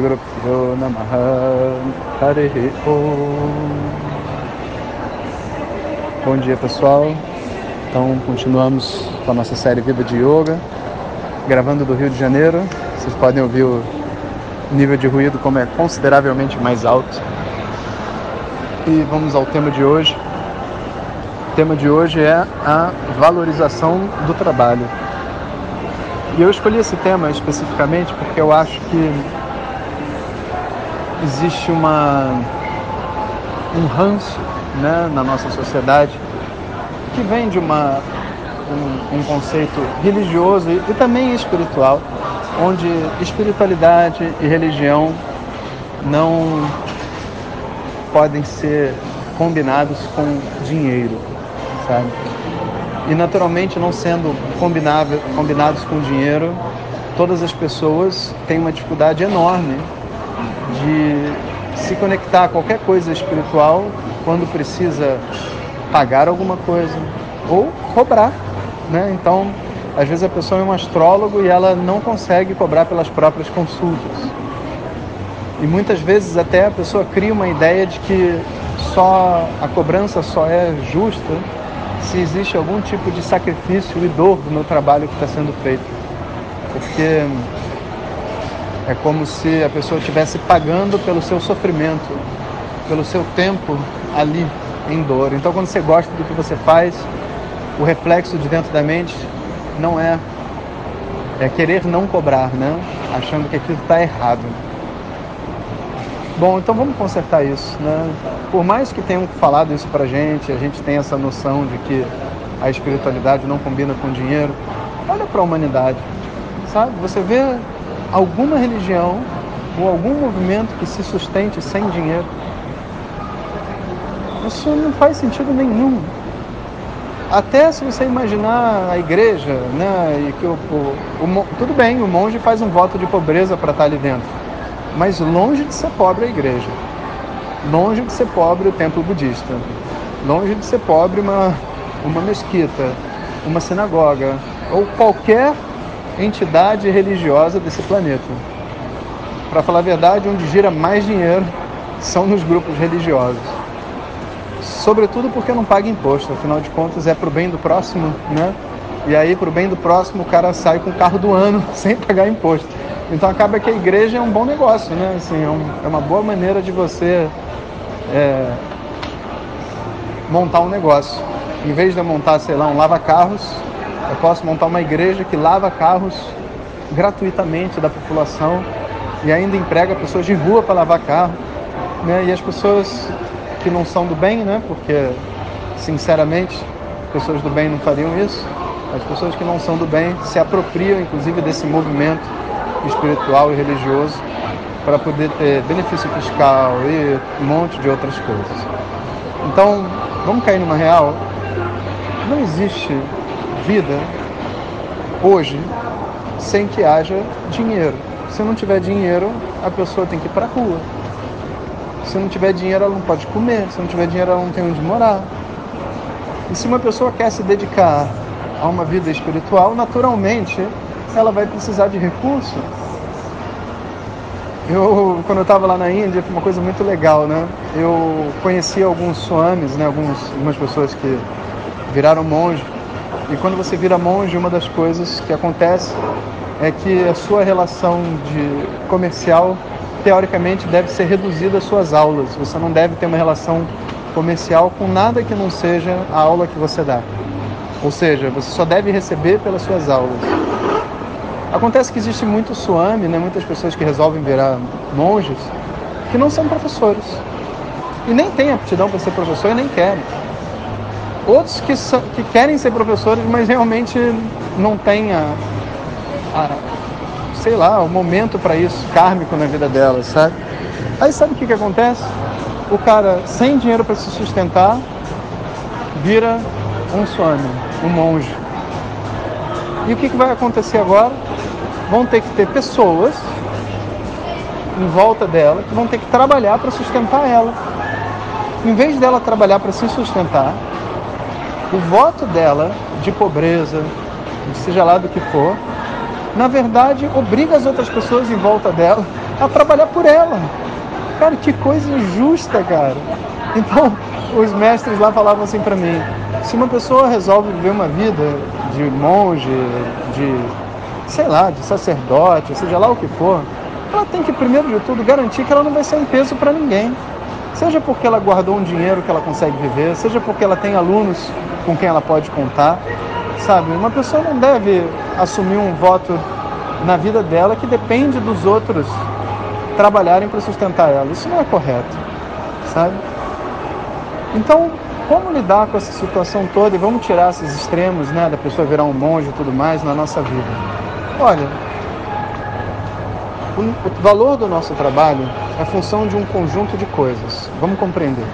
Guru Pyo Namaha Hare Om Bom dia pessoal, então continuamos com a nossa série Vida de Yoga, gravando do Rio de Janeiro. Vocês podem ouvir o nível de ruído como é consideravelmente mais alto. E vamos ao tema de hoje. O tema de hoje é a valorização do trabalho. E eu escolhi esse tema especificamente porque eu acho que existe uma um ranço né, na nossa sociedade que vem de uma, um, um conceito religioso e, e também espiritual, onde espiritualidade e religião não podem ser combinados com dinheiro, sabe? E naturalmente, não sendo combinados com dinheiro, todas as pessoas têm uma dificuldade enorme de se conectar a qualquer coisa espiritual quando precisa pagar alguma coisa ou cobrar, né? Então, às vezes a pessoa é um astrólogo e ela não consegue cobrar pelas próprias consultas. E muitas vezes até a pessoa cria uma ideia de que só a cobrança só é justa se existe algum tipo de sacrifício e dor no trabalho que está sendo feito. Porque é como se a pessoa estivesse pagando pelo seu sofrimento, pelo seu tempo ali em dor. Então, quando você gosta do que você faz, o reflexo de dentro da mente não é, é querer não cobrar, né? Achando que aquilo está errado. Bom, então vamos consertar isso, né? Por mais que tenham falado isso pra gente, a gente tem essa noção de que a espiritualidade não combina com dinheiro. Olha para a humanidade, sabe? Você vê alguma religião ou algum movimento que se sustente sem dinheiro? Isso não faz sentido nenhum. Até se você imaginar a igreja, né, e que o, o, o tudo bem, o monge faz um voto de pobreza para estar ali dentro, mas longe de ser pobre a igreja, longe de ser pobre o templo budista, longe de ser pobre uma, uma mesquita, uma sinagoga ou qualquer entidade religiosa desse planeta. Para falar a verdade, onde gira mais dinheiro são nos grupos religiosos sobretudo porque não paga imposto, afinal de contas é para o bem do próximo, né? E aí, para o bem do próximo, o cara sai com o carro do ano sem pagar imposto. Então acaba que a igreja é um bom negócio, né? Assim, é, um, é uma boa maneira de você é, montar um negócio. Em vez de eu montar, sei lá, um lava-carros, eu posso montar uma igreja que lava carros gratuitamente da população e ainda emprega pessoas de rua para lavar carro. Né? E as pessoas que não são do bem, né? Porque, sinceramente, pessoas do bem não fariam isso. As pessoas que não são do bem se apropriam, inclusive, desse movimento espiritual e religioso para poder ter benefício fiscal e um monte de outras coisas. Então, vamos cair numa real. Não existe vida hoje sem que haja dinheiro. Se não tiver dinheiro, a pessoa tem que ir para a rua se não tiver dinheiro, ela não pode comer. Se não tiver dinheiro, ela não tem onde morar. E se uma pessoa quer se dedicar a uma vida espiritual, naturalmente ela vai precisar de recurso. Eu, quando eu estava lá na Índia, foi uma coisa muito legal, né? Eu conheci alguns swamis, né? Alguns, algumas pessoas que viraram monge. E quando você vira monge, uma das coisas que acontece é que a sua relação de comercial teoricamente deve ser reduzida às suas aulas. Você não deve ter uma relação comercial com nada que não seja a aula que você dá. Ou seja, você só deve receber pelas suas aulas. Acontece que existe muito suame, né? muitas pessoas que resolvem virar monges, que não são professores. E nem têm aptidão para ser professor e nem querem. Outros que, são, que querem ser professores, mas realmente não têm a, a sei lá, o momento para isso, kármico na vida dela, sabe? Aí sabe o que, que acontece? O cara sem dinheiro para se sustentar vira um swami, um monge. E o que, que vai acontecer agora? Vão ter que ter pessoas em volta dela que vão ter que trabalhar para sustentar ela. Em vez dela trabalhar para se sustentar, o voto dela de pobreza, seja lá do que for, na verdade obriga as outras pessoas em volta dela a trabalhar por ela. Cara, que coisa injusta, cara. Então, os mestres lá falavam assim para mim: se uma pessoa resolve viver uma vida de monge, de sei lá, de sacerdote, seja lá o que for, ela tem que primeiro de tudo garantir que ela não vai ser um peso para ninguém. Seja porque ela guardou um dinheiro que ela consegue viver, seja porque ela tem alunos com quem ela pode contar, sabe? Uma pessoa não deve assumir um voto na vida dela que depende dos outros trabalharem para sustentar ela. Isso não é correto, sabe? Então, como lidar com essa situação toda e vamos tirar esses extremos, né, da pessoa virar um monge e tudo mais na nossa vida? Olha, o, valor do nosso trabalho é função de um conjunto de coisas. Vamos compreender.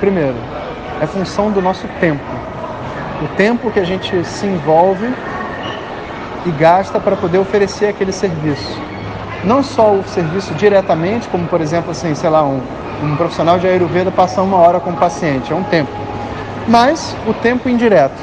Primeiro, é função do nosso tempo. O tempo que a gente se envolve e gasta para poder oferecer aquele serviço. Não só o serviço diretamente, como por exemplo, assim, sei lá, um, um profissional de Ayurveda passar uma hora com o paciente, é um tempo. Mas o tempo indireto.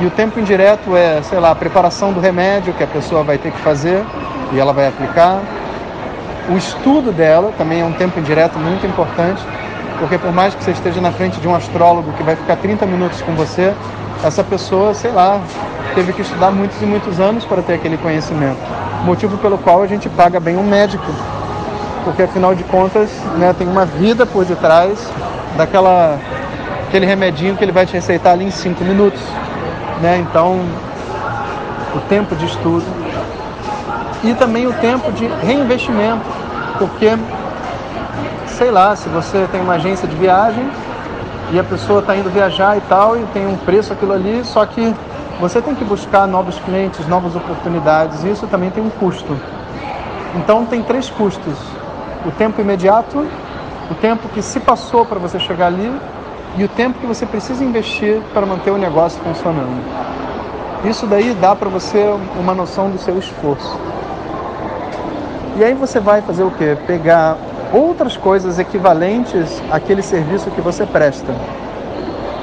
E o tempo indireto é, sei lá, a preparação do remédio que a pessoa vai ter que fazer e ela vai aplicar. O estudo dela também é um tempo indireto muito importante, porque por mais que você esteja na frente de um astrólogo que vai ficar 30 minutos com você, essa pessoa, sei lá, teve que estudar muitos e muitos anos para ter aquele conhecimento. Motivo pelo qual a gente paga bem um médico, porque afinal de contas né, tem uma vida por detrás daquela aquele remedinho que ele vai te receitar ali em cinco minutos. Né? Então, o tempo de estudo e também o tempo de reinvestimento, porque sei lá, se você tem uma agência de viagem e a pessoa está indo viajar e tal, e tem um preço aquilo ali, só que você tem que buscar novos clientes, novas oportunidades, e isso também tem um custo. Então tem três custos: o tempo imediato, o tempo que se passou para você chegar ali e o tempo que você precisa investir para manter o negócio funcionando. Isso daí dá para você uma noção do seu esforço. E aí você vai fazer o quê? Pegar outras coisas equivalentes àquele serviço que você presta.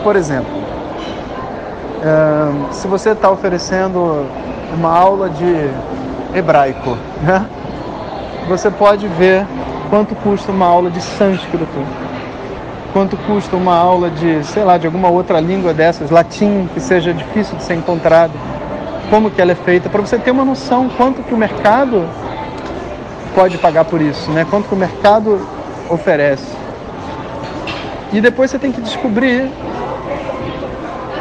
Por exemplo, se você está oferecendo uma aula de hebraico, né? você pode ver quanto custa uma aula de sânscrito, quanto custa uma aula de, sei lá, de alguma outra língua dessas, latim, que seja difícil de ser encontrado, como que ela é feita, para você ter uma noção quanto que o mercado pode pagar por isso, né? Quanto que o mercado oferece. E depois você tem que descobrir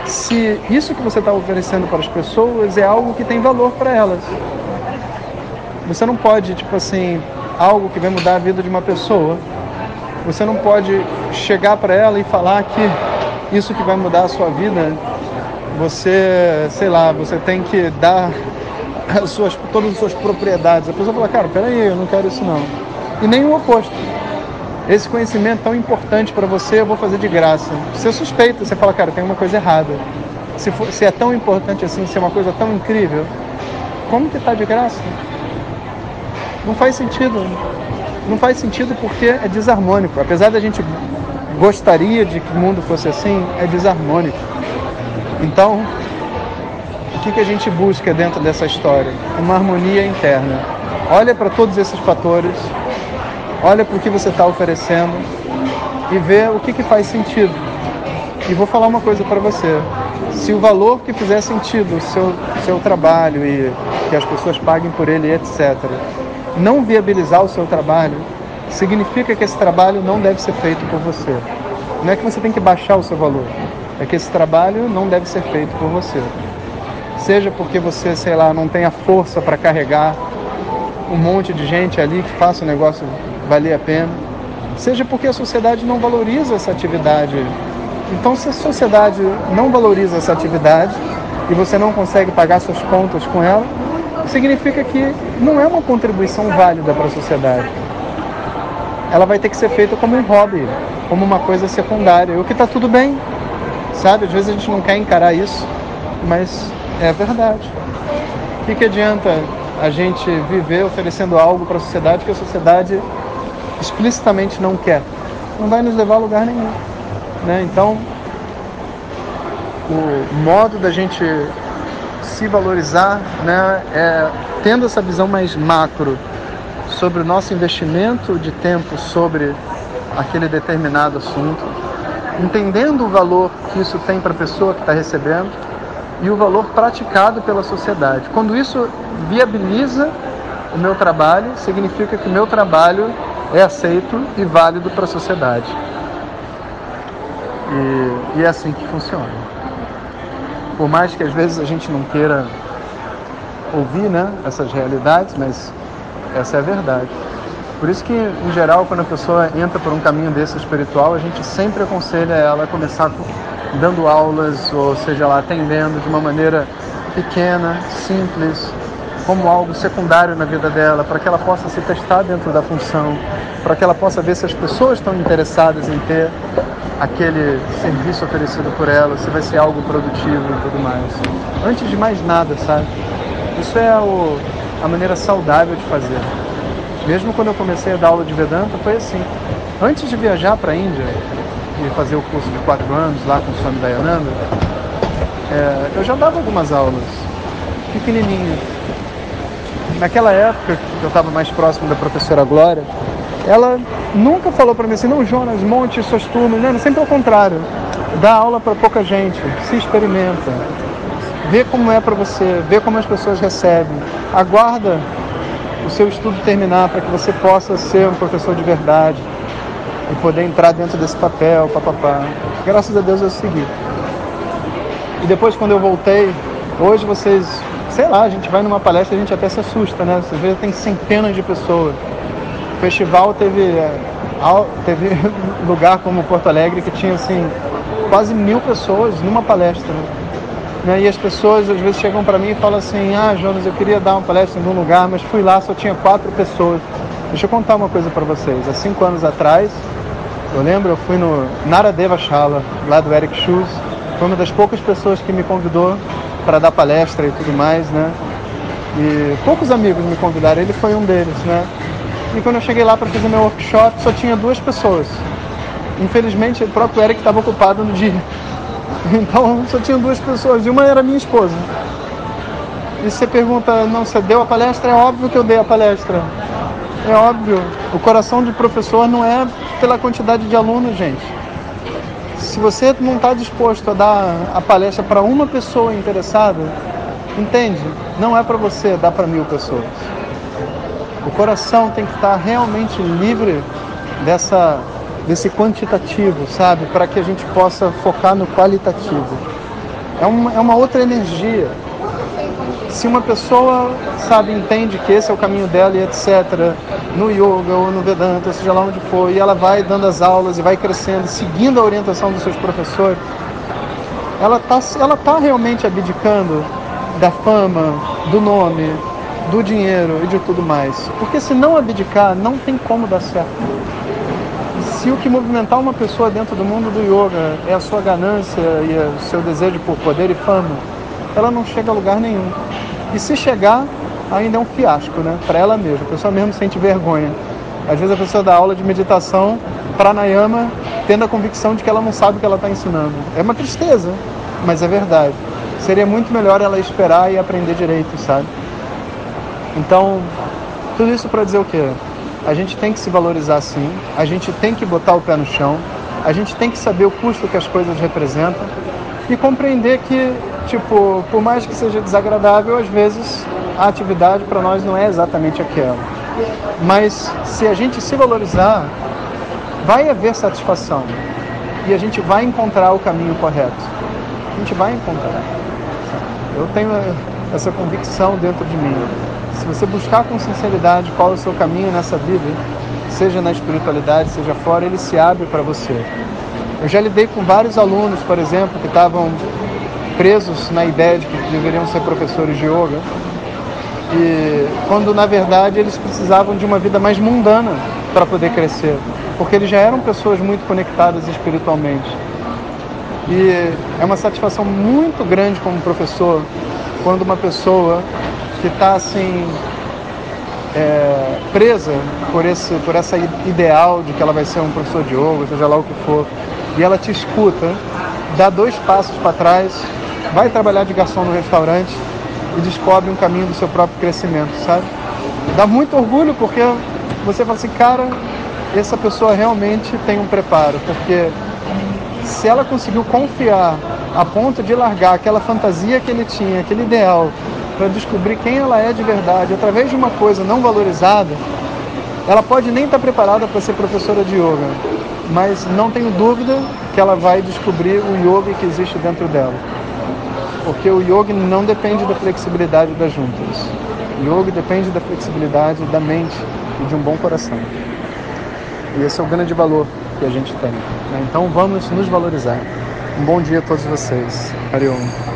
se isso que você está oferecendo para as pessoas é algo que tem valor para elas. Você não pode, tipo assim, algo que vai mudar a vida de uma pessoa. Você não pode chegar para ela e falar que isso que vai mudar a sua vida, você, sei lá, você tem que dar as suas, todas as suas propriedades. A pessoa fala, cara, peraí, eu não quero isso não. E nem o oposto. Esse conhecimento tão importante para você, eu vou fazer de graça. Você suspeita, você fala, cara, tem uma coisa errada. Se, for, se é tão importante assim, se é uma coisa tão incrível, como que está de graça? Não faz sentido. Não faz sentido porque é desarmônico. Apesar da gente gostaria de que o mundo fosse assim, é desarmônico. Então, que, que a gente busca dentro dessa história? Uma harmonia interna. Olha para todos esses fatores, olha para o que você está oferecendo e vê o que, que faz sentido. E vou falar uma coisa para você. Se o valor que fizer sentido, o seu, seu trabalho e que as pessoas paguem por ele, etc., não viabilizar o seu trabalho, significa que esse trabalho não deve ser feito por você. Não é que você tem que baixar o seu valor, é que esse trabalho não deve ser feito por você seja porque você, sei lá, não tem a força para carregar um monte de gente ali que faça o negócio valer a pena, seja porque a sociedade não valoriza essa atividade. Então, se a sociedade não valoriza essa atividade e você não consegue pagar suas contas com ela, significa que não é uma contribuição válida para a sociedade. Ela vai ter que ser feita como um hobby, como uma coisa secundária, o que está tudo bem, sabe? Às vezes a gente não quer encarar isso, mas é verdade. O que, que adianta a gente viver oferecendo algo para a sociedade que a sociedade explicitamente não quer? Não vai nos levar a lugar nenhum. Né? Então, o modo da gente se valorizar né, é tendo essa visão mais macro sobre o nosso investimento de tempo sobre aquele determinado assunto, entendendo o valor que isso tem para a pessoa que está recebendo e o valor praticado pela sociedade. Quando isso viabiliza o meu trabalho, significa que o meu trabalho é aceito e válido para a sociedade. E, e é assim que funciona. Por mais que às vezes a gente não queira ouvir né, essas realidades, mas essa é a verdade. Por isso que, em geral, quando a pessoa entra por um caminho desse espiritual, a gente sempre aconselha ela a começar dando aulas, ou seja lá, atendendo de uma maneira pequena, simples, como algo secundário na vida dela, para que ela possa se testar dentro da função, para que ela possa ver se as pessoas estão interessadas em ter aquele serviço oferecido por ela, se vai ser algo produtivo e tudo mais. Antes de mais nada, sabe? Isso é o, a maneira saudável de fazer. Mesmo quando eu comecei a dar aula de Vedanta, foi assim. Antes de viajar para a Índia e fazer o curso de quatro anos lá com o Swami Dayananda, é, eu já dava algumas aulas, pequenininhas. Naquela época, que eu estava mais próximo da professora Glória, ela nunca falou para mim assim, não, Jonas, monte suas turmas. Não, sempre ao contrário. Dá aula para pouca gente, se experimenta. Vê como é para você, vê como as pessoas recebem. Aguarda o seu estudo terminar para que você possa ser um professor de verdade e poder entrar dentro desse papel, papapá. Graças a Deus eu segui. E depois quando eu voltei, hoje vocês, sei lá, a gente vai numa palestra a gente até se assusta, né? Você vê tem centenas de pessoas. O festival teve, é, teve lugar como Porto Alegre que tinha assim quase mil pessoas numa palestra. Né? Né? E as pessoas às vezes chegam para mim e falam assim: Ah, Jonas, eu queria dar uma palestra em algum lugar, mas fui lá, só tinha quatro pessoas. Deixa eu contar uma coisa para vocês. Há cinco anos atrás, eu lembro, eu fui no Naradeva Shala, lá do Eric Schultz. Foi uma das poucas pessoas que me convidou para dar palestra e tudo mais, né? E poucos amigos me convidaram, ele foi um deles, né? E quando eu cheguei lá para fazer meu workshop, só tinha duas pessoas. Infelizmente, o próprio Eric estava ocupado no dia. Então só tinha duas pessoas e uma era minha esposa. E você pergunta, não, você deu a palestra? É óbvio que eu dei a palestra. É óbvio. O coração de professor não é pela quantidade de alunos, gente. Se você não está disposto a dar a palestra para uma pessoa interessada, entende? Não é para você dar para mil pessoas. O coração tem que estar realmente livre dessa desse quantitativo, sabe? Para que a gente possa focar no qualitativo. É uma, é uma outra energia. Se uma pessoa, sabe, entende que esse é o caminho dela e etc., no yoga ou no Vedanta, seja lá onde for, e ela vai dando as aulas e vai crescendo, seguindo a orientação dos seus professores, ela está ela tá realmente abdicando da fama, do nome, do dinheiro e de tudo mais. Porque se não abdicar, não tem como dar certo se o que movimentar uma pessoa dentro do mundo do yoga é a sua ganância e o seu desejo por poder e fama, ela não chega a lugar nenhum. E se chegar, ainda é um fiasco, né? Para ela mesma. A pessoa mesmo sente vergonha. Às vezes a pessoa dá aula de meditação, pranayama, tendo a convicção de que ela não sabe o que ela está ensinando. É uma tristeza, mas é verdade. Seria muito melhor ela esperar e aprender direito, sabe? Então, tudo isso para dizer o quê? a gente tem que se valorizar sim, a gente tem que botar o pé no chão, a gente tem que saber o custo que as coisas representam e compreender que, tipo, por mais que seja desagradável, às vezes a atividade para nós não é exatamente aquela. Mas se a gente se valorizar, vai haver satisfação e a gente vai encontrar o caminho correto. A gente vai encontrar. Eu tenho essa convicção dentro de mim. Se você buscar com sinceridade qual é o seu caminho nessa vida, seja na espiritualidade, seja fora, ele se abre para você. Eu já lidei com vários alunos, por exemplo, que estavam presos na ideia de que deveriam ser professores de yoga. E quando na verdade eles precisavam de uma vida mais mundana para poder crescer, porque eles já eram pessoas muito conectadas espiritualmente. E é uma satisfação muito grande como professor quando uma pessoa que está assim é, presa por esse por essa ideal de que ela vai ser um professor de yoga, seja lá o que for, e ela te escuta, dá dois passos para trás, vai trabalhar de garçom no restaurante e descobre um caminho do seu próprio crescimento, sabe? Dá muito orgulho porque você fala assim, cara, essa pessoa realmente tem um preparo, porque se ela conseguiu confiar a ponto de largar aquela fantasia que ele tinha, aquele ideal, para descobrir quem ela é de verdade, através de uma coisa não valorizada, ela pode nem estar tá preparada para ser professora de yoga, mas não tenho dúvida que ela vai descobrir o yoga que existe dentro dela. Porque o yoga não depende da flexibilidade das juntas. O yoga depende da flexibilidade da mente e de um bom coração. E esse é o grande valor que a gente tem. Né? Então vamos nos valorizar. Um bom dia a todos vocês. Hariom.